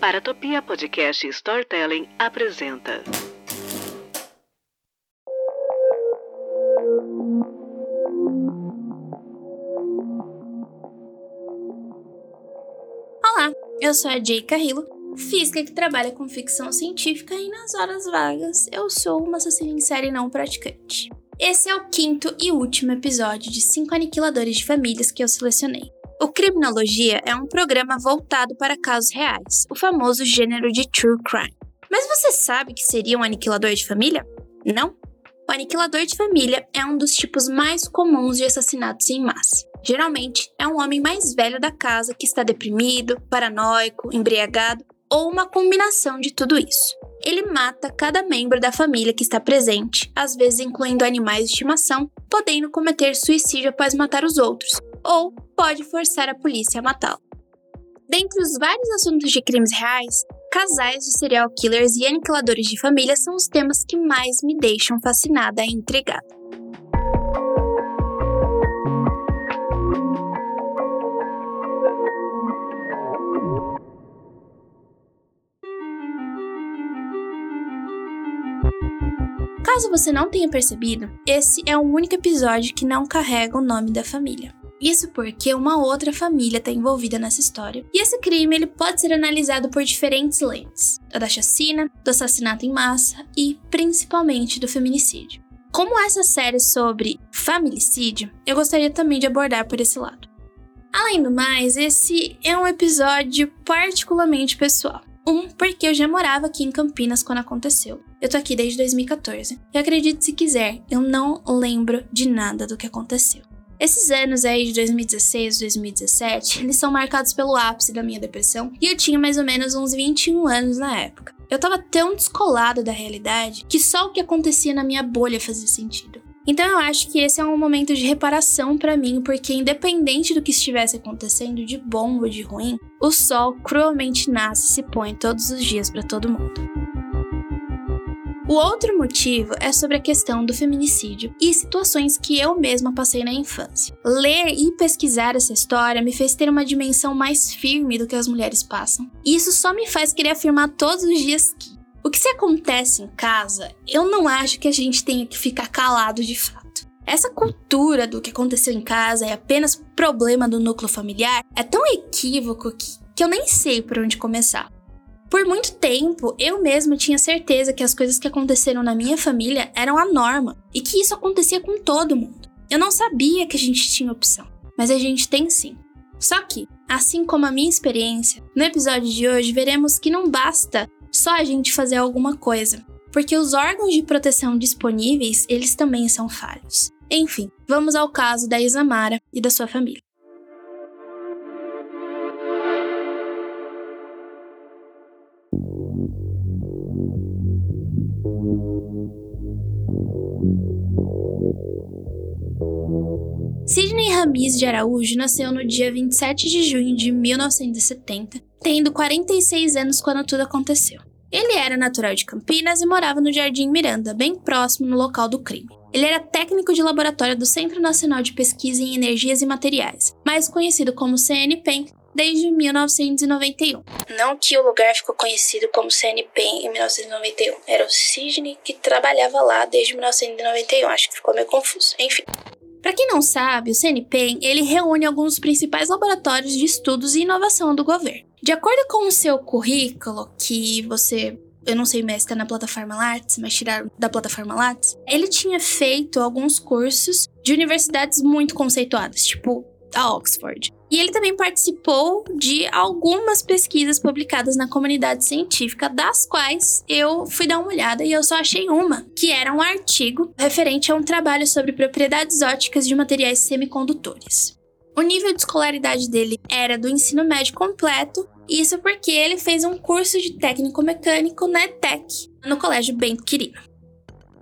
Paratopia Podcast Storytelling apresenta. Olá, eu sou a Jay Carrillo, física que trabalha com ficção científica e nas horas vagas eu sou uma assassina em série não praticante. Esse é o quinto e último episódio de cinco aniquiladores de famílias que eu selecionei. O Criminologia é um programa voltado para casos reais, o famoso gênero de true crime. Mas você sabe que seria um aniquilador de família? Não? O aniquilador de família é um dos tipos mais comuns de assassinatos em massa. Geralmente, é um homem mais velho da casa que está deprimido, paranoico, embriagado ou uma combinação de tudo isso. Ele mata cada membro da família que está presente, às vezes incluindo animais de estimação, podendo cometer suicídio após matar os outros, ou pode forçar a polícia a matá-lo. Dentre os vários assuntos de crimes reais, casais de serial killers e aniquiladores de família são os temas que mais me deixam fascinada e intrigada. Caso você não tenha percebido, esse é o único episódio que não carrega o nome da família. Isso porque uma outra família está envolvida nessa história. E esse crime ele pode ser analisado por diferentes lentes: a da chacina, do assassinato em massa e principalmente do feminicídio. Como essa série sobre familicídio, eu gostaria também de abordar por esse lado. Além do mais, esse é um episódio particularmente pessoal. Um, porque eu já morava aqui em Campinas quando aconteceu. Eu tô aqui desde 2014. E acredite se quiser, eu não lembro de nada do que aconteceu. Esses anos aí de 2016, 2017, eles são marcados pelo ápice da minha depressão e eu tinha mais ou menos uns 21 anos na época. Eu tava tão descolado da realidade que só o que acontecia na minha bolha fazia sentido. Então eu acho que esse é um momento de reparação para mim, porque independente do que estivesse acontecendo, de bom ou de ruim, o sol cruelmente nasce e se põe todos os dias para todo mundo. O outro motivo é sobre a questão do feminicídio e situações que eu mesma passei na infância. Ler e pesquisar essa história me fez ter uma dimensão mais firme do que as mulheres passam. E isso só me faz querer afirmar todos os dias que o que se acontece em casa, eu não acho que a gente tenha que ficar calado de fato. Essa cultura do que aconteceu em casa é apenas problema do núcleo familiar é tão equívoco que, que eu nem sei por onde começar. Por muito tempo, eu mesma tinha certeza que as coisas que aconteceram na minha família eram a norma e que isso acontecia com todo mundo. Eu não sabia que a gente tinha opção, mas a gente tem sim. Só que, assim como a minha experiência, no episódio de hoje veremos que não basta só a gente fazer alguma coisa, porque os órgãos de proteção disponíveis, eles também são falhos. Enfim, vamos ao caso da Isamara e da sua família. Ramis de Araújo nasceu no dia 27 de junho de 1970, tendo 46 anos quando tudo aconteceu. Ele era natural de Campinas e morava no Jardim Miranda, bem próximo no local do crime. Ele era técnico de laboratório do Centro Nacional de Pesquisa em Energias e Materiais, mais conhecido como CNPEM, desde 1991. Não que o lugar ficou conhecido como CNPEM em 1991, era o Sidney que trabalhava lá desde 1991, acho que ficou meio confuso. Enfim. Para quem não sabe, o CNPEM ele reúne alguns dos principais laboratórios de estudos e inovação do governo. De acordo com o seu currículo, que você eu não sei mais está na plataforma Lattes, mas tiraram da plataforma Lattes, ele tinha feito alguns cursos de universidades muito conceituadas, tipo a Oxford. E ele também participou de algumas pesquisas publicadas na comunidade científica, das quais eu fui dar uma olhada e eu só achei uma, que era um artigo referente a um trabalho sobre propriedades óticas de materiais semicondutores. O nível de escolaridade dele era do ensino médio completo, isso porque ele fez um curso de técnico mecânico na ETEC, no Colégio Bento Quirino.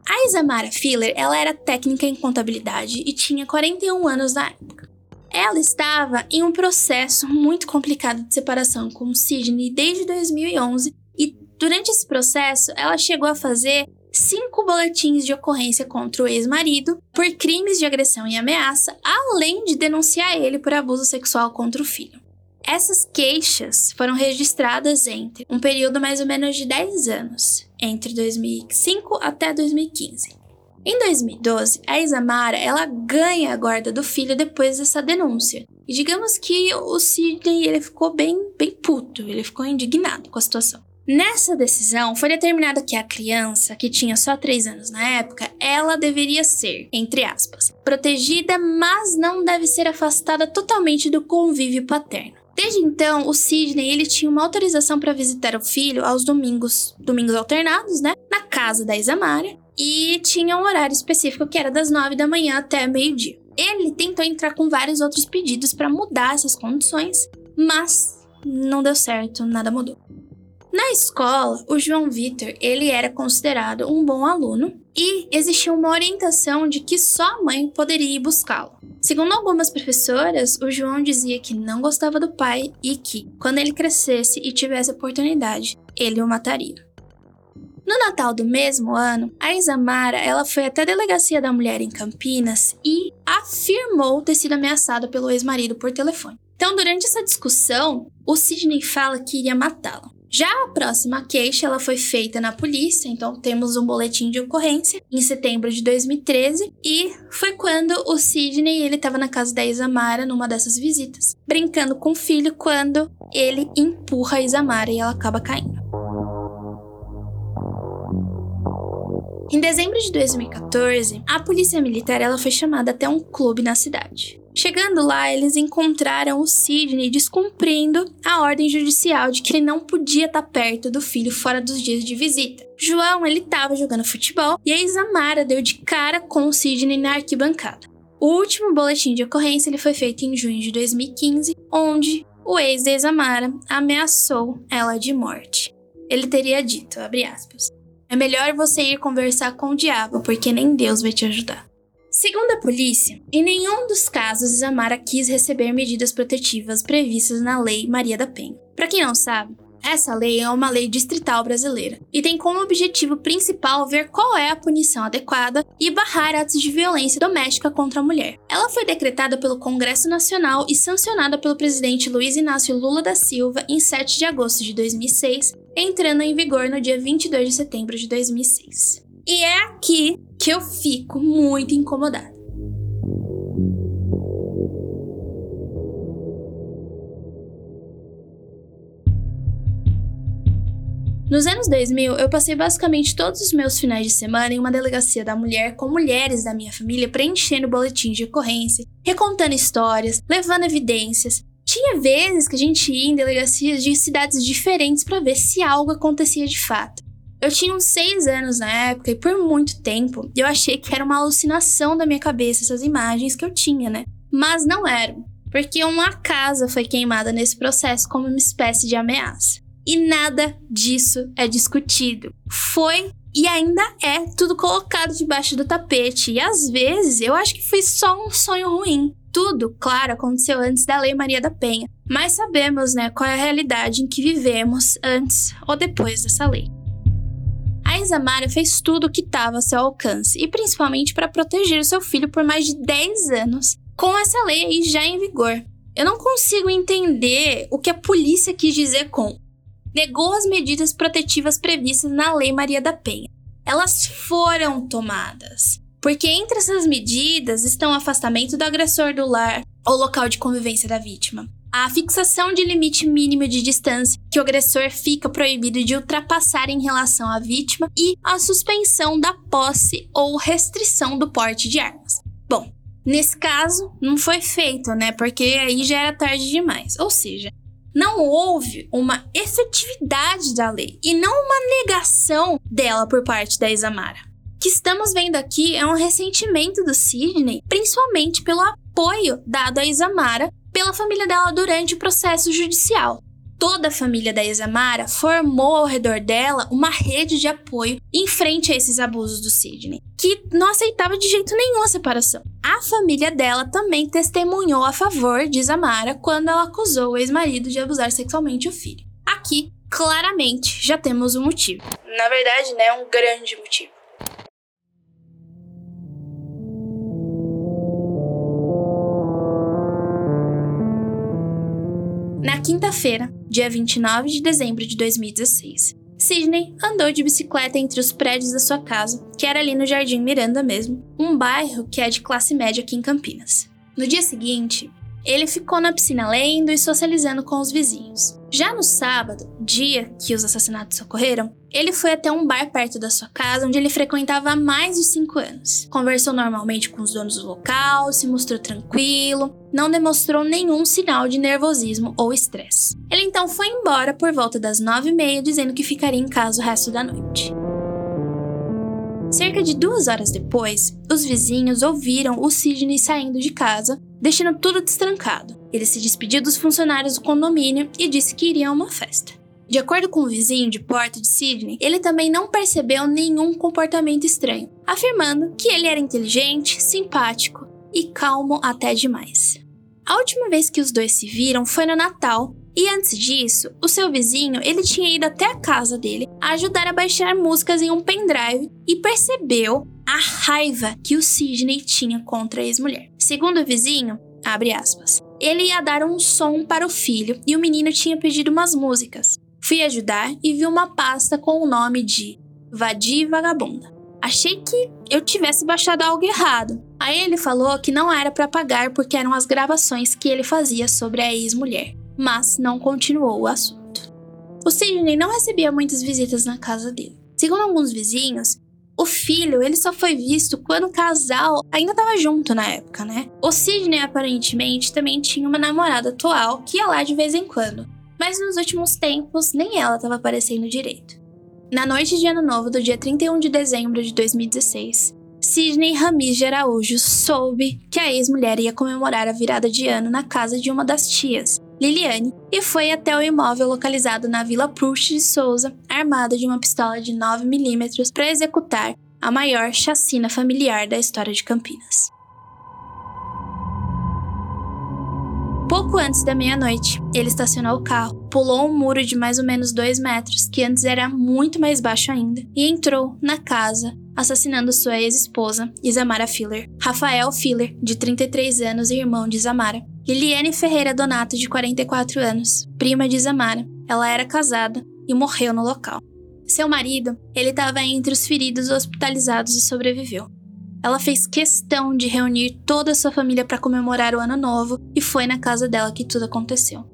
A Isamara Filler, ela era técnica em contabilidade e tinha 41 anos na época. Ela estava em um processo muito complicado de separação com Sidney desde 2011 e durante esse processo ela chegou a fazer cinco boletins de ocorrência contra o ex-marido por crimes de agressão e ameaça, além de denunciar ele por abuso sexual contra o filho. Essas queixas foram registradas entre um período mais ou menos de 10 anos, entre 2005 até 2015. Em 2012, a Isamara ela ganha a guarda do filho depois dessa denúncia. E digamos que o Sidney ele ficou bem, bem puto, ele ficou indignado com a situação. Nessa decisão, foi determinado que a criança, que tinha só 3 anos na época, ela deveria ser, entre aspas, protegida, mas não deve ser afastada totalmente do convívio paterno. Desde então, o Sidney ele tinha uma autorização para visitar o filho aos domingos, domingos alternados, né, na casa da Isamara, e tinha um horário específico que era das 9 da manhã até meio-dia. Ele tentou entrar com vários outros pedidos para mudar essas condições, mas não deu certo, nada mudou. Na escola, o João Vitor, ele era considerado um bom aluno e existia uma orientação de que só a mãe poderia ir buscá-lo. Segundo algumas professoras, o João dizia que não gostava do pai e que, quando ele crescesse e tivesse oportunidade, ele o mataria. No Natal do mesmo ano, a Isamara ela foi até a delegacia da mulher em Campinas e afirmou ter sido ameaçada pelo ex-marido por telefone. Então, durante essa discussão, o Sidney fala que iria matá-la. Já a próxima queixa ela foi feita na polícia, então temos um boletim de ocorrência em setembro de 2013 e foi quando o Sidney ele estava na casa da Isamara numa dessas visitas, brincando com o filho quando ele empurra a Isamara e ela acaba caindo. Em dezembro de 2014, a polícia militar ela foi chamada até um clube na cidade. Chegando lá, eles encontraram o Sidney descumprindo a ordem judicial de que ele não podia estar perto do filho fora dos dias de visita. João, ele estava jogando futebol e a Isamara deu de cara com o Sidney na arquibancada. O último boletim de ocorrência ele foi feito em junho de 2015, onde o ex da Isamara ameaçou ela de morte. Ele teria dito, aspas, é melhor você ir conversar com o diabo, porque nem Deus vai te ajudar. Segundo a polícia, em nenhum dos casos Isamara quis receber medidas protetivas previstas na Lei Maria da Penha. Para quem não sabe, essa lei é uma lei distrital brasileira e tem como objetivo principal ver qual é a punição adequada e barrar atos de violência doméstica contra a mulher. Ela foi decretada pelo Congresso Nacional e sancionada pelo presidente Luiz Inácio Lula da Silva em 7 de agosto de 2006 entrando em vigor no dia 22 de setembro de 2006. E é aqui que eu fico muito incomodada. Nos anos 2000, eu passei basicamente todos os meus finais de semana em uma delegacia da mulher com mulheres da minha família preenchendo boletins de ocorrência, recontando histórias, levando evidências, tinha vezes que a gente ia em delegacias de cidades diferentes para ver se algo acontecia de fato. Eu tinha uns seis anos na época e por muito tempo eu achei que era uma alucinação da minha cabeça essas imagens que eu tinha, né? Mas não eram, porque uma casa foi queimada nesse processo como uma espécie de ameaça. E nada disso é discutido. Foi e ainda é tudo colocado debaixo do tapete. E às vezes eu acho que foi só um sonho ruim. Tudo, claro, aconteceu antes da Lei Maria da Penha, mas sabemos, né, qual é a realidade em que vivemos antes ou depois dessa lei. A Isamara fez tudo o que estava a seu alcance, e principalmente para proteger seu filho por mais de 10 anos, com essa lei aí já em vigor. Eu não consigo entender o que a polícia quis dizer com negou as medidas protetivas previstas na Lei Maria da Penha. Elas foram tomadas. Porque entre essas medidas estão o afastamento do agressor do lar ou local de convivência da vítima, a fixação de limite mínimo de distância que o agressor fica proibido de ultrapassar em relação à vítima e a suspensão da posse ou restrição do porte de armas. Bom, nesse caso não foi feito, né? Porque aí já era tarde demais. Ou seja, não houve uma efetividade da lei e não uma negação dela por parte da Isamara que estamos vendo aqui é um ressentimento do Sidney, principalmente pelo apoio dado a Isamara pela família dela durante o processo judicial. Toda a família da Isamara formou ao redor dela uma rede de apoio em frente a esses abusos do Sidney, que não aceitava de jeito nenhum a separação. A família dela também testemunhou a favor de Isamara quando ela acusou o ex-marido de abusar sexualmente o filho. Aqui, claramente, já temos um motivo. Na verdade, né, um grande motivo. Quarta-feira, dia 29 de dezembro de 2016. Sidney andou de bicicleta entre os prédios da sua casa, que era ali no Jardim Miranda mesmo, um bairro que é de classe média aqui em Campinas. No dia seguinte, ele ficou na piscina lendo e socializando com os vizinhos. Já no sábado, dia que os assassinatos ocorreram, ele foi até um bar perto da sua casa onde ele frequentava há mais de cinco anos. Conversou normalmente com os donos do local, se mostrou tranquilo, não demonstrou nenhum sinal de nervosismo ou estresse. Ele então foi embora por volta das nove e meia, dizendo que ficaria em casa o resto da noite. Cerca de duas horas depois, os vizinhos ouviram o Sidney saindo de casa, deixando tudo destrancado. Ele se despediu dos funcionários do condomínio e disse que iria a uma festa. De acordo com o vizinho de porta de Sidney, ele também não percebeu nenhum comportamento estranho, afirmando que ele era inteligente, simpático e calmo até demais. A última vez que os dois se viram foi no Natal, e antes disso, o seu vizinho ele tinha ido até a casa dele ajudar a baixar músicas em um pendrive e percebeu a raiva que o Sidney tinha contra a ex-mulher. Segundo o vizinho, abre aspas, ele ia dar um som para o filho e o menino tinha pedido umas músicas. Fui ajudar e vi uma pasta com o nome de Vadia Vagabunda. Achei que eu tivesse baixado algo errado. Aí ele falou que não era para pagar porque eram as gravações que ele fazia sobre a ex-mulher, mas não continuou o assunto. O Sidney não recebia muitas visitas na casa dele. Segundo alguns vizinhos, o filho ele só foi visto quando o casal ainda estava junto na época, né? O Sidney aparentemente também tinha uma namorada atual que ia lá de vez em quando, mas nos últimos tempos nem ela estava aparecendo direito. Na noite de Ano Novo do dia 31 de dezembro de 2016, Sidney Ramis de Araújo soube que a ex-mulher ia comemorar a virada de ano na casa de uma das tias, Liliane, e foi até o imóvel localizado na Vila Proust de Souza, armada de uma pistola de 9mm para executar a maior chacina familiar da história de Campinas. Pouco antes da meia-noite, ele estacionou o carro, pulou um muro de mais ou menos 2 metros, que antes era muito mais baixo ainda, e entrou na casa, assassinando sua ex-esposa, Isamara Filler, Rafael Filler, de 33 anos e irmão de Isamara, Liliane Ferreira Donato, de 44 anos, prima de Isamara. Ela era casada e morreu no local. Seu marido, ele estava entre os feridos hospitalizados e sobreviveu. Ela fez questão de reunir toda a sua família para comemorar o ano novo e foi na casa dela que tudo aconteceu.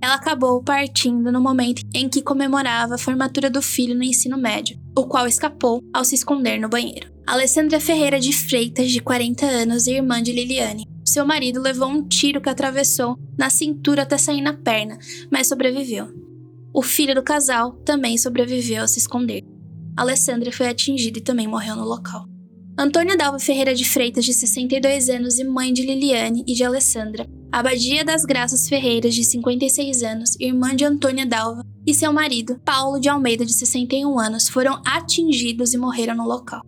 Ela acabou partindo no momento em que comemorava a formatura do filho no ensino médio, o qual escapou ao se esconder no banheiro. Alessandra Ferreira de Freitas, de 40 anos e irmã de Liliane. Seu marido levou um tiro que atravessou na cintura até sair na perna, mas sobreviveu. O filho do casal também sobreviveu a se esconder. Alessandra foi atingida e também morreu no local. Antônia Dalva Ferreira de Freitas, de 62 anos e mãe de Liliane e de Alessandra. Abadia das Graças Ferreiras, de 56 anos, irmã de Antônia Dalva, e seu marido, Paulo de Almeida, de 61 anos, foram atingidos e morreram no local.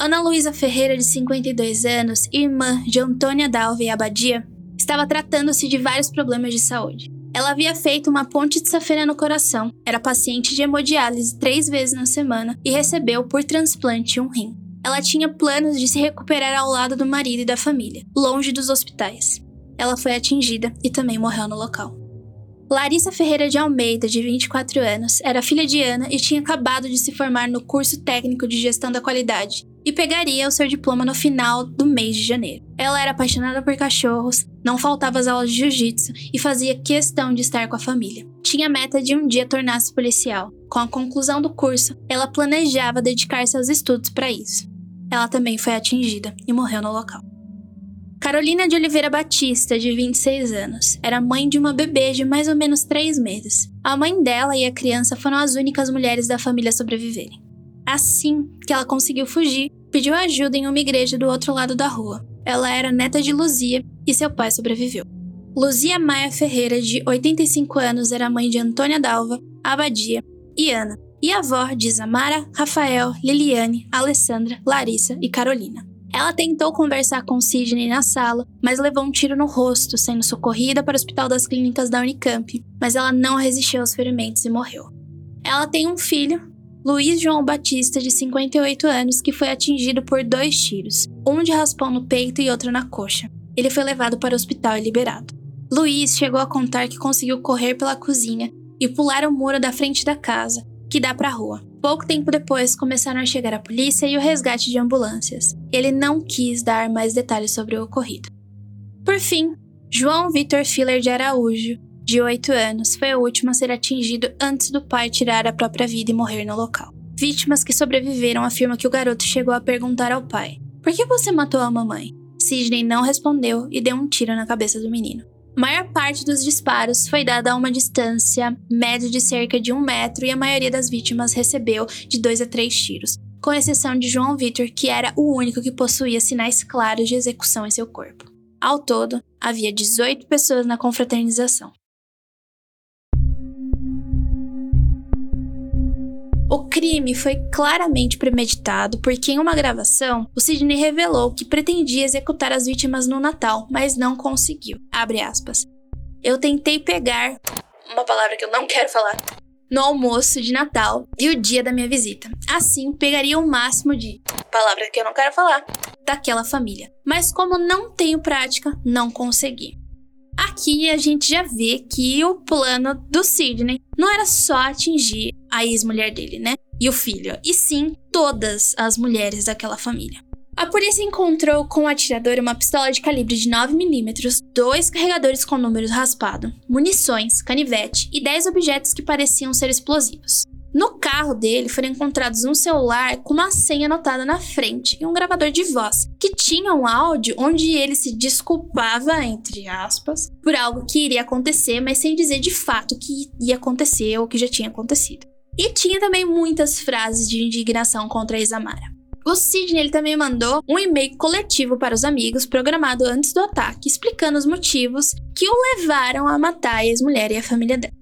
Ana Luísa Ferreira, de 52 anos, irmã de Antônia Dalva e Abadia, estava tratando-se de vários problemas de saúde. Ela havia feito uma ponte de safena no coração, era paciente de hemodiálise três vezes na semana e recebeu por transplante um rim. Ela tinha planos de se recuperar ao lado do marido e da família, longe dos hospitais. Ela foi atingida e também morreu no local. Larissa Ferreira de Almeida, de 24 anos, era filha de Ana e tinha acabado de se formar no curso técnico de gestão da qualidade e pegaria o seu diploma no final do mês de janeiro. Ela era apaixonada por cachorros, não faltava as aulas de jiu-jitsu e fazia questão de estar com a família. Tinha a meta de um dia tornar-se policial. Com a conclusão do curso, ela planejava dedicar-se aos estudos para isso ela também foi atingida e morreu no local. Carolina de Oliveira Batista, de 26 anos, era mãe de uma bebê de mais ou menos 3 meses. A mãe dela e a criança foram as únicas mulheres da família a sobreviverem. Assim que ela conseguiu fugir, pediu ajuda em uma igreja do outro lado da rua. Ela era neta de Luzia e seu pai sobreviveu. Luzia Maia Ferreira, de 85 anos, era mãe de Antônia Dalva, Abadia e Ana, e avó de Isamara, Rafael, Liliane, Alessandra, Larissa e Carolina. Ela tentou conversar com Sidney na sala, mas levou um tiro no rosto, sendo socorrida para o Hospital das Clínicas da Unicamp, mas ela não resistiu aos ferimentos e morreu. Ela tem um filho, Luiz João Batista, de 58 anos, que foi atingido por dois tiros, um de raspão no peito e outro na coxa. Ele foi levado para o hospital e liberado. Luiz chegou a contar que conseguiu correr pela cozinha e pular o muro da frente da casa, que dá para a rua. Pouco tempo depois, começaram a chegar a polícia e o resgate de ambulâncias. Ele não quis dar mais detalhes sobre o ocorrido. Por fim, João Vitor Filler de Araújo, de 8 anos, foi o último a ser atingido antes do pai tirar a própria vida e morrer no local. Vítimas que sobreviveram afirmam que o garoto chegou a perguntar ao pai: Por que você matou a mamãe? Sidney não respondeu e deu um tiro na cabeça do menino. Maior parte dos disparos foi dada a uma distância média de cerca de um metro e a maioria das vítimas recebeu de dois a três tiros, com exceção de João Vitor, que era o único que possuía sinais claros de execução em seu corpo. Ao todo, havia 18 pessoas na confraternização. O crime foi claramente premeditado porque, em uma gravação, o Sidney revelou que pretendia executar as vítimas no Natal, mas não conseguiu. Eu tentei pegar uma palavra que eu não quero falar no almoço de Natal e o dia da minha visita. Assim, pegaria o máximo de palavra que eu não quero falar daquela família. Mas como não tenho prática, não consegui. Aqui a gente já vê que o plano do Sidney não era só atingir a ex-mulher dele, né? E o filho, e sim todas as mulheres daquela família. A polícia encontrou com o atirador uma pistola de calibre de 9mm, dois carregadores com números raspado, munições, canivete e 10 objetos que pareciam ser explosivos. No carro dele foram encontrados um celular com uma senha anotada na frente e um gravador de voz, que tinha um áudio onde ele se desculpava, entre aspas, por algo que iria acontecer, mas sem dizer de fato que ia acontecer ou que já tinha acontecido. E tinha também muitas frases de indignação contra a Isamara. O Sidney ele também mandou um e-mail coletivo para os amigos, programado antes do ataque, explicando os motivos que o levaram a matar a ex-mulher e a família dela.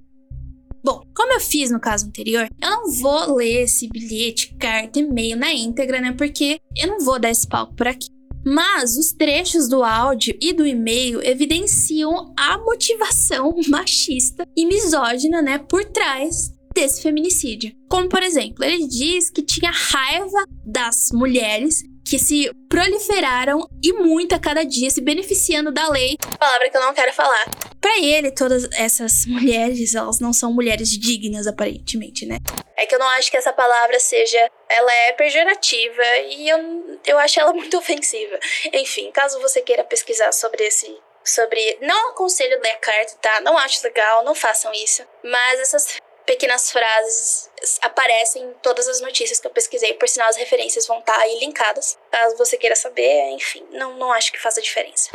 Bom, como eu fiz no caso anterior, eu não vou ler esse bilhete, carta, e-mail na íntegra, né? Porque eu não vou dar esse palco por aqui. Mas os trechos do áudio e do e-mail evidenciam a motivação machista e misógina, né, por trás desse feminicídio. Como, por exemplo, ele diz que tinha raiva das mulheres que se proliferaram e muito a cada dia, se beneficiando da lei. Palavra que eu não quero falar. Para ele, todas essas mulheres, elas não são mulheres dignas, aparentemente, né? É que eu não acho que essa palavra seja. Ela é pejorativa e eu, eu acho ela muito ofensiva. Enfim, caso você queira pesquisar sobre esse sobre. Não aconselho ler a carta, tá? Não acho legal, não façam isso. Mas essas pequenas frases aparecem em todas as notícias que eu pesquisei, por sinal as referências vão estar tá aí linkadas, caso você queira saber, enfim, não, não acho que faça diferença.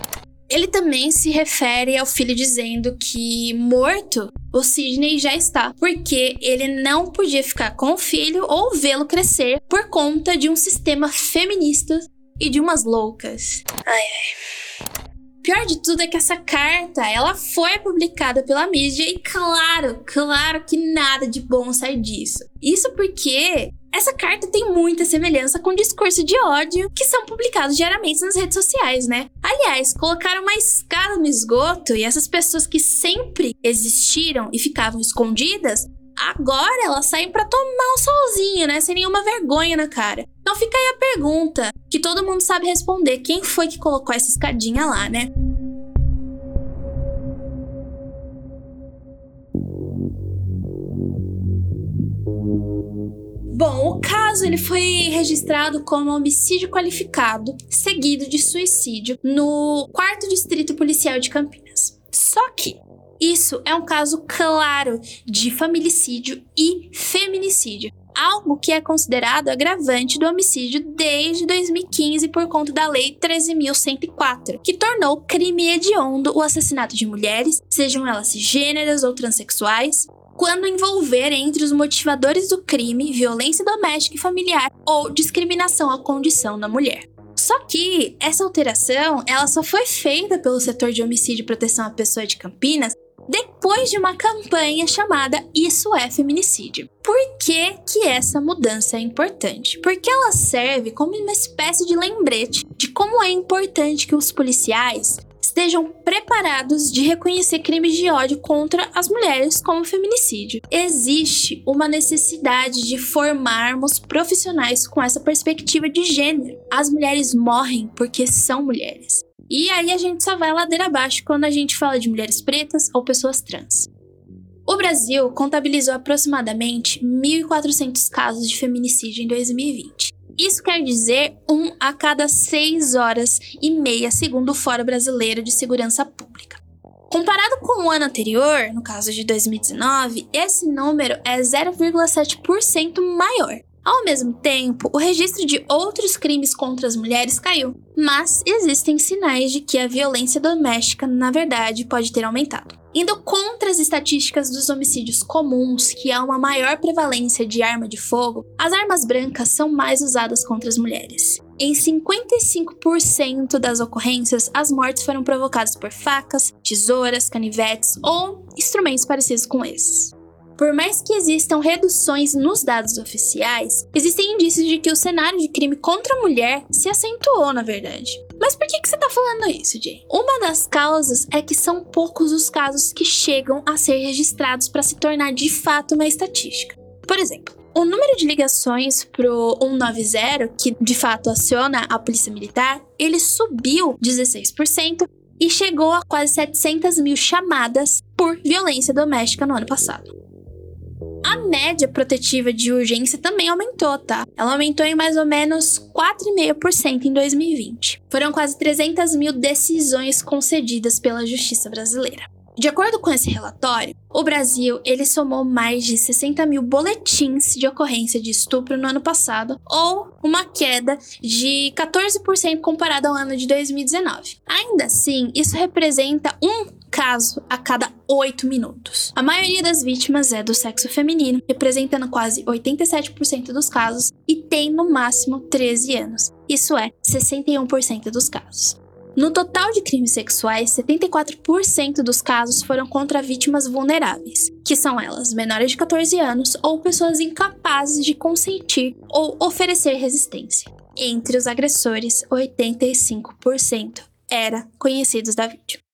Ele também se refere ao filho dizendo que morto o Sidney já está, porque ele não podia ficar com o filho ou vê-lo crescer por conta de um sistema feminista e de umas loucas. Ai, ai. Pior de tudo é que essa carta, ela foi publicada pela mídia e claro, claro que nada de bom sai disso. Isso porque essa carta tem muita semelhança com o discurso de ódio que são publicados diariamente nas redes sociais, né? Aliás, colocaram uma escada no esgoto e essas pessoas que sempre existiram e ficavam escondidas Agora elas saem para tomar um solzinho, né? Sem nenhuma vergonha na cara. Então fica aí a pergunta, que todo mundo sabe responder. Quem foi que colocou essa escadinha lá, né? Bom, o caso ele foi registrado como homicídio qualificado, seguido de suicídio, no quarto distrito policial de Campinas. Só que isso é um caso claro de familicídio e feminicídio, algo que é considerado agravante do homicídio desde 2015 por conta da Lei 13.104, que tornou crime hediondo o assassinato de mulheres, sejam elas cisgêneras ou transexuais, quando envolver entre os motivadores do crime violência doméstica e familiar ou discriminação à condição da mulher. Só que essa alteração, ela só foi feita pelo setor de homicídio e proteção à pessoa de Campinas depois de uma campanha chamada Isso é Feminicídio. Por que, que essa mudança é importante? Porque ela serve como uma espécie de lembrete de como é importante que os policiais estejam preparados de reconhecer crimes de ódio contra as mulheres como feminicídio. Existe uma necessidade de formarmos profissionais com essa perspectiva de gênero. As mulheres morrem porque são mulheres. E aí a gente só vai ladeira abaixo quando a gente fala de mulheres pretas ou pessoas trans. O Brasil contabilizou aproximadamente 1.400 casos de feminicídio em 2020. Isso quer dizer um a cada seis horas e meia, segundo o Fórum Brasileiro de Segurança Pública. Comparado com o ano anterior, no caso de 2019, esse número é 0,7% maior. Ao mesmo tempo, o registro de outros crimes contra as mulheres caiu, mas existem sinais de que a violência doméstica, na verdade, pode ter aumentado. Indo contra as estatísticas dos homicídios comuns, que há uma maior prevalência de arma de fogo, as armas brancas são mais usadas contra as mulheres. Em 55% das ocorrências, as mortes foram provocadas por facas, tesouras, canivetes ou instrumentos parecidos com esses. Por mais que existam reduções nos dados oficiais, existem indícios de que o cenário de crime contra a mulher se acentuou, na verdade. Mas por que, que você tá falando isso, Jay? Uma das causas é que são poucos os casos que chegam a ser registrados para se tornar de fato uma estatística. Por exemplo, o número de ligações pro 190, que de fato aciona a polícia militar, ele subiu 16% e chegou a quase 700 mil chamadas por violência doméstica no ano passado. A média protetiva de urgência também aumentou, tá? Ela aumentou em mais ou menos 4,5% em 2020. Foram quase 300 mil decisões concedidas pela Justiça Brasileira. De acordo com esse relatório, o Brasil ele somou mais de 60 mil boletins de ocorrência de estupro no ano passado, ou uma queda de 14% comparado ao ano de 2019. Ainda assim, isso representa um caso a cada 8 minutos. A maioria das vítimas é do sexo feminino, representando quase 87% dos casos, e tem no máximo 13 anos. Isso é 61% dos casos. No total de crimes sexuais, 74% dos casos foram contra vítimas vulneráveis, que são elas menores de 14 anos ou pessoas incapazes de consentir ou oferecer resistência. Entre os agressores, 85% eram conhecidos da vítima.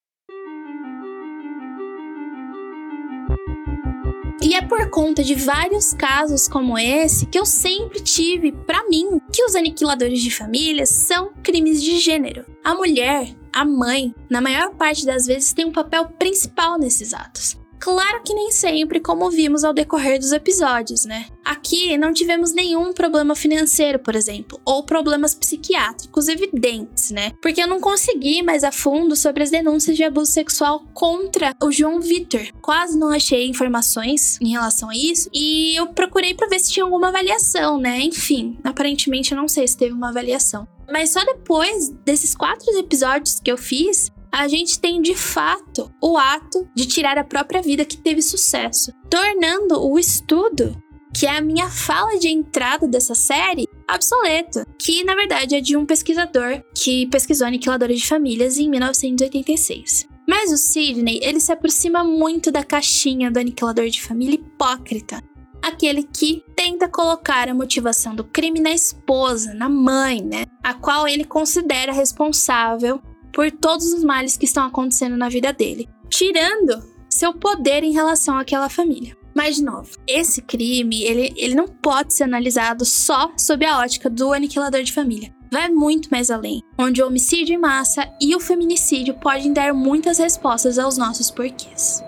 E é por conta de vários casos como esse que eu sempre tive para mim que os aniquiladores de famílias são crimes de gênero. A mulher, a mãe, na maior parte das vezes tem um papel principal nesses atos. Claro que nem sempre, como vimos ao decorrer dos episódios, né? Aqui não tivemos nenhum problema financeiro, por exemplo, ou problemas psiquiátricos evidentes, né? Porque eu não consegui mais a fundo sobre as denúncias de abuso sexual contra o João Vitor. Quase não achei informações em relação a isso e eu procurei para ver se tinha alguma avaliação, né? Enfim, aparentemente eu não sei se teve uma avaliação. Mas só depois desses quatro episódios que eu fiz, a gente tem de fato o ato de tirar a própria vida que teve sucesso, tornando o estudo, que é a minha fala de entrada dessa série, obsoleto, que na verdade é de um pesquisador que pesquisou aniquiladores de famílias em 1986. Mas o Sidney, ele se aproxima muito da caixinha do aniquilador de família hipócrita, aquele que tenta colocar a motivação do crime na esposa, na mãe, né? A qual ele considera responsável por todos os males que estão acontecendo na vida dele, tirando seu poder em relação àquela família. Mas, de novo, esse crime, ele, ele não pode ser analisado só sob a ótica do aniquilador de família. Vai muito mais além, onde o homicídio em massa e o feminicídio podem dar muitas respostas aos nossos porquês.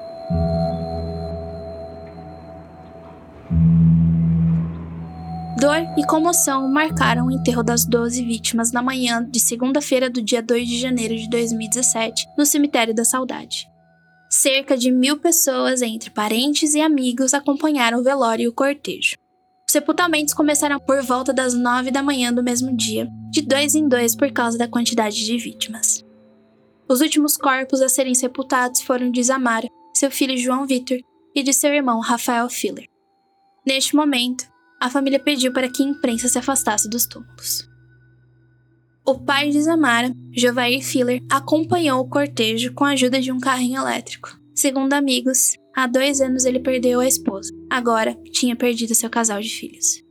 Dor e comoção marcaram o enterro das 12 vítimas na manhã de segunda-feira do dia 2 de janeiro de 2017, no Cemitério da Saudade. Cerca de mil pessoas, entre parentes e amigos, acompanharam o velório e o cortejo. Os sepultamentos começaram por volta das 9 da manhã do mesmo dia, de dois em dois por causa da quantidade de vítimas. Os últimos corpos a serem sepultados foram de Zamara, seu filho João Vitor, e de seu irmão Rafael Filler. Neste momento, a família pediu para que a imprensa se afastasse dos túmulos. O pai de Zamara, Jovair Filler, acompanhou o cortejo com a ajuda de um carrinho elétrico. Segundo amigos, há dois anos ele perdeu a esposa. Agora tinha perdido seu casal de filhos.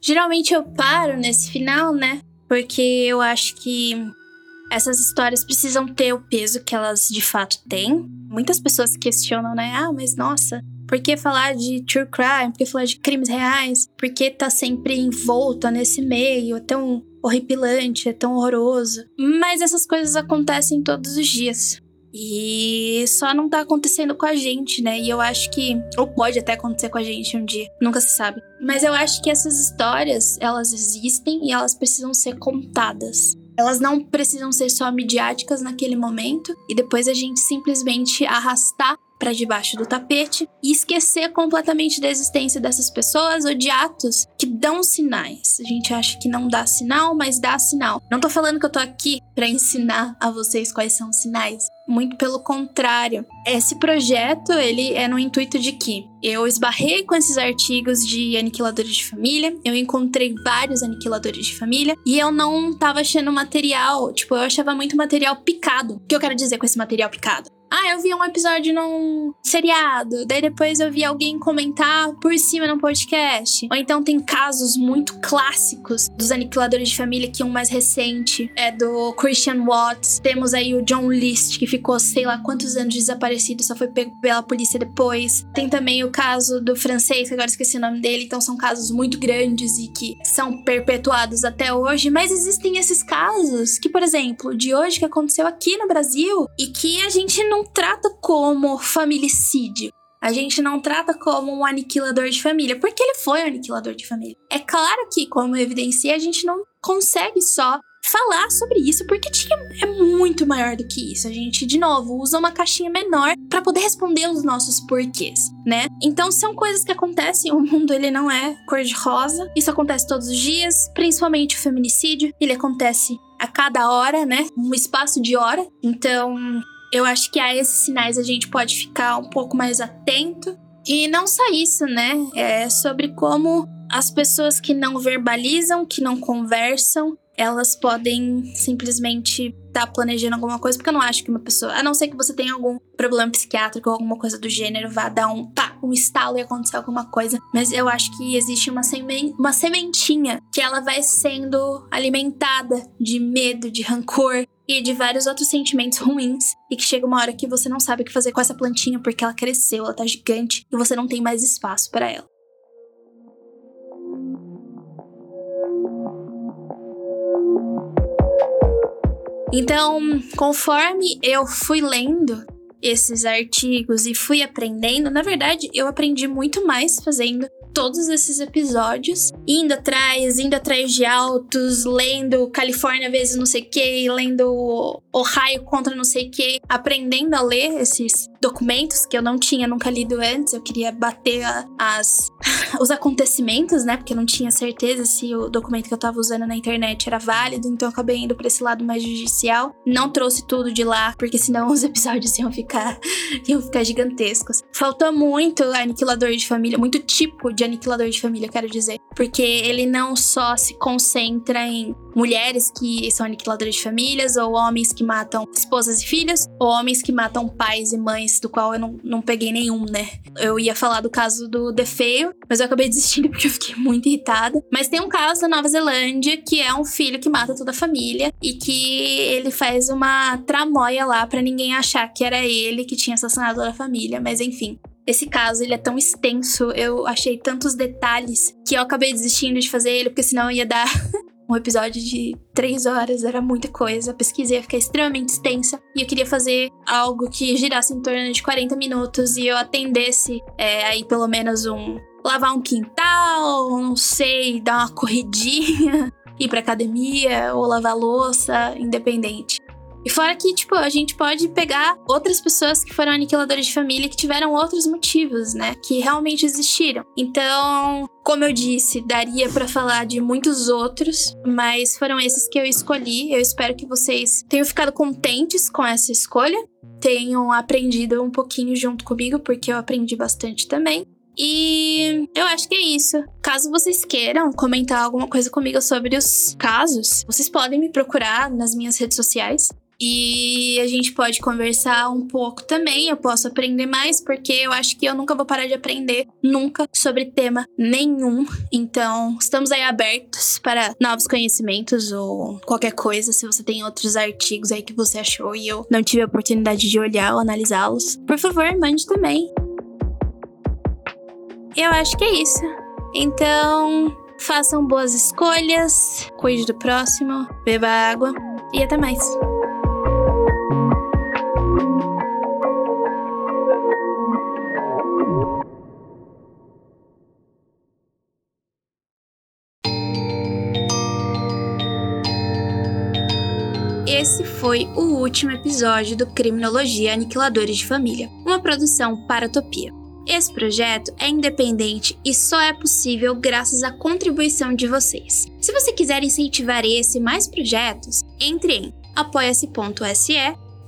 Geralmente eu paro nesse final, né? Porque eu acho que essas histórias precisam ter o peso que elas de fato têm. Muitas pessoas questionam, né? Ah, mas nossa, Por que falar de true crime? Por que falar de crimes reais? Por que tá sempre envolta nesse meio tão horripilante, é tão horroroso? Mas essas coisas acontecem todos os dias. E só não tá acontecendo com a gente, né? E eu acho que. Ou pode até acontecer com a gente um dia, nunca se sabe. Mas eu acho que essas histórias, elas existem e elas precisam ser contadas. Elas não precisam ser só midiáticas naquele momento e depois a gente simplesmente arrastar para debaixo do tapete e esquecer completamente da existência dessas pessoas ou de atos que dão sinais. A gente acha que não dá sinal, mas dá sinal. Não tô falando que eu tô aqui para ensinar a vocês quais são os sinais. Muito pelo contrário. Esse projeto, ele é no intuito de que eu esbarrei com esses artigos de aniquiladores de família, eu encontrei vários aniquiladores de família e eu não tava achando material, tipo, eu achava muito material picado. O que eu quero dizer com esse material picado? Ah, eu vi um episódio num seriado, daí depois eu vi alguém comentar por cima no podcast. Ou então tem casos muito clássicos dos aniquiladores de família, que um mais recente é do Christian Watts. Temos aí o John List, que ficou sei lá quantos anos desaparecido, só foi pego pela polícia depois. Tem também o caso do francês, que agora esqueci o nome dele, então são casos muito grandes e que são perpetuados até hoje. Mas existem esses casos que, por exemplo, de hoje que aconteceu aqui no Brasil e que a gente não trata como familicídio. A gente não trata como um aniquilador de família, porque ele foi um aniquilador de família. É claro que, como eu evidenciei, a gente não consegue só falar sobre isso, porque tinha, é muito maior do que isso. A gente, de novo, usa uma caixinha menor para poder responder os nossos porquês, né? Então são coisas que acontecem, o mundo ele não é cor de rosa. Isso acontece todos os dias, principalmente o feminicídio, ele acontece a cada hora, né? Um espaço de hora. Então, eu acho que a esses sinais a gente pode ficar um pouco mais atento. E não só isso, né? É sobre como as pessoas que não verbalizam, que não conversam, elas podem simplesmente estar tá planejando alguma coisa, porque eu não acho que uma pessoa, a não ser que você tenha algum problema psiquiátrico ou alguma coisa do gênero, vá dar um pá, um estalo e acontecer alguma coisa. Mas eu acho que existe uma, semen uma sementinha que ela vai sendo alimentada de medo, de rancor, e de vários outros sentimentos ruins, e que chega uma hora que você não sabe o que fazer com essa plantinha porque ela cresceu, ela tá gigante e você não tem mais espaço para ela. Então, conforme eu fui lendo esses artigos e fui aprendendo, na verdade, eu aprendi muito mais fazendo todos esses episódios, indo atrás, indo atrás de autos, lendo Califórnia vezes não sei o que, lendo Ohio contra não sei o que, aprendendo a ler esses documentos que eu não tinha nunca lido antes. Eu queria bater as os acontecimentos, né? Porque eu não tinha certeza se o documento que eu tava usando na internet era válido, então eu acabei indo pra esse lado mais judicial. Não trouxe tudo de lá, porque senão os episódios iam ficar, iam ficar gigantescos. Faltou muito aniquilador de família, muito tipo de aniquilador de família, quero dizer. Porque ele não só se concentra em mulheres que são aniquiladoras de famílias, ou homens que matam esposas e filhos, ou homens que matam pais e mães, do qual eu não, não peguei nenhum, né? Eu ia falar do caso do Defeio, mas eu acabei desistindo porque eu fiquei muito irritada. Mas tem um caso da Nova Zelândia que é um filho que mata toda a família e que ele faz uma tramóia lá para ninguém achar que era ele que tinha assassinado toda a família, mas enfim. Esse caso, ele é tão extenso, eu achei tantos detalhes que eu acabei desistindo de fazer ele, porque senão ia dar um episódio de três horas, era muita coisa. A pesquisa ia ficar extremamente extensa e eu queria fazer algo que girasse em torno de 40 minutos e eu atendesse é, aí pelo menos um. lavar um quintal, não sei, dar uma corridinha, ir pra academia ou lavar louça, independente. E fora que, tipo, a gente pode pegar outras pessoas que foram aniquiladoras de família que tiveram outros motivos, né? Que realmente existiram. Então, como eu disse, daria para falar de muitos outros, mas foram esses que eu escolhi. Eu espero que vocês tenham ficado contentes com essa escolha, tenham aprendido um pouquinho junto comigo, porque eu aprendi bastante também. E eu acho que é isso. Caso vocês queiram comentar alguma coisa comigo sobre os casos, vocês podem me procurar nas minhas redes sociais. E a gente pode conversar um pouco também. Eu posso aprender mais, porque eu acho que eu nunca vou parar de aprender, nunca, sobre tema nenhum. Então, estamos aí abertos para novos conhecimentos ou qualquer coisa. Se você tem outros artigos aí que você achou e eu não tive a oportunidade de olhar ou analisá-los, por favor, mande também. eu acho que é isso. Então, façam boas escolhas, cuide do próximo, beba água e até mais. Esse foi o último episódio do Criminologia Aniquiladores de Família, uma produção para Topia. Esse projeto é independente e só é possível graças à contribuição de vocês. Se você quiser incentivar esse e mais projetos, entre em apoia-se.se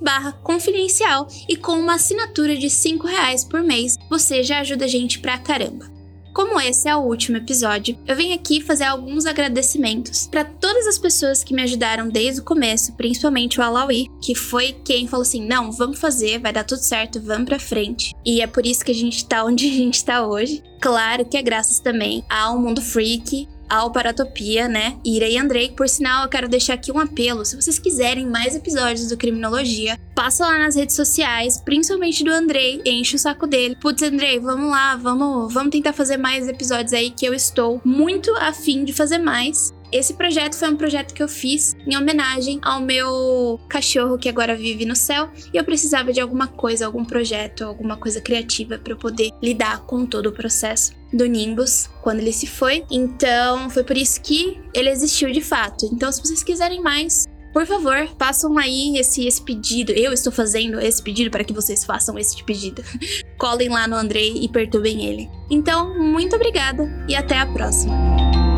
barra confidencial e com uma assinatura de R$ reais por mês, você já ajuda a gente pra caramba. Como esse é o último episódio, eu venho aqui fazer alguns agradecimentos para todas as pessoas que me ajudaram desde o começo, principalmente o Alawi, que foi quem falou assim: "Não, vamos fazer, vai dar tudo certo, vamos para frente". E é por isso que a gente tá onde a gente tá hoje. Claro que é graças também ao Mundo Freak, ao Paratopia, né? Ira e Andrei. Por sinal, eu quero deixar aqui um apelo. Se vocês quiserem mais episódios do Criminologia, passa lá nas redes sociais, principalmente do Andrei, enche o saco dele. Putz, Andrei, vamos lá, vamos, vamos tentar fazer mais episódios aí que eu estou muito afim de fazer mais. Esse projeto foi um projeto que eu fiz em homenagem ao meu cachorro que agora vive no céu e eu precisava de alguma coisa, algum projeto, alguma coisa criativa para eu poder lidar com todo o processo do Nimbus quando ele se foi. Então, foi por isso que ele existiu de fato. Então, se vocês quiserem mais, por favor, façam aí esse, esse pedido. Eu estou fazendo esse pedido para que vocês façam esse pedido. Colhem lá no Andrei e perturbem ele. Então, muito obrigada e até a próxima.